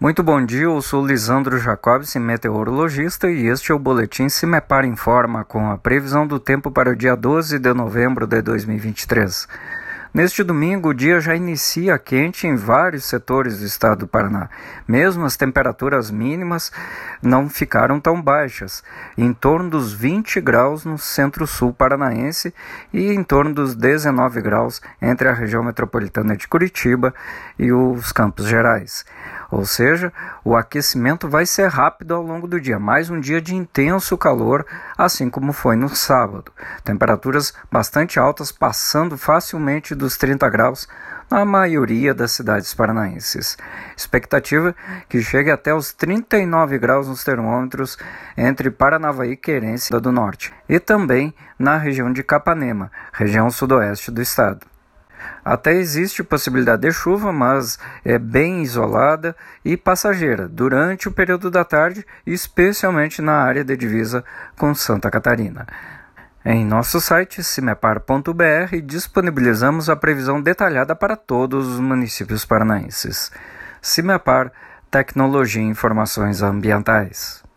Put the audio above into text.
Muito bom dia, eu sou Lisandro Jacobson, meteorologista, e este é o Boletim Cimepar Informa com a previsão do tempo para o dia 12 de novembro de 2023. Neste domingo, o dia já inicia quente em vários setores do estado do Paraná. Mesmo as temperaturas mínimas não ficaram tão baixas, em torno dos 20 graus no centro-sul paranaense e em torno dos 19 graus entre a região metropolitana de Curitiba e os Campos Gerais. Ou seja, o aquecimento vai ser rápido ao longo do dia, mais um dia de intenso calor, assim como foi no sábado. Temperaturas bastante altas, passando facilmente dos 30 graus na maioria das cidades paranaenses. Expectativa que chegue até os 39 graus nos termômetros entre Paranavaí e Querência do Norte, e também na região de Capanema, região sudoeste do estado. Até existe possibilidade de chuva, mas é bem isolada e passageira durante o período da tarde, especialmente na área de divisa com Santa Catarina. Em nosso site cimepar.br disponibilizamos a previsão detalhada para todos os municípios paranaenses. Cimepar Tecnologia e Informações Ambientais.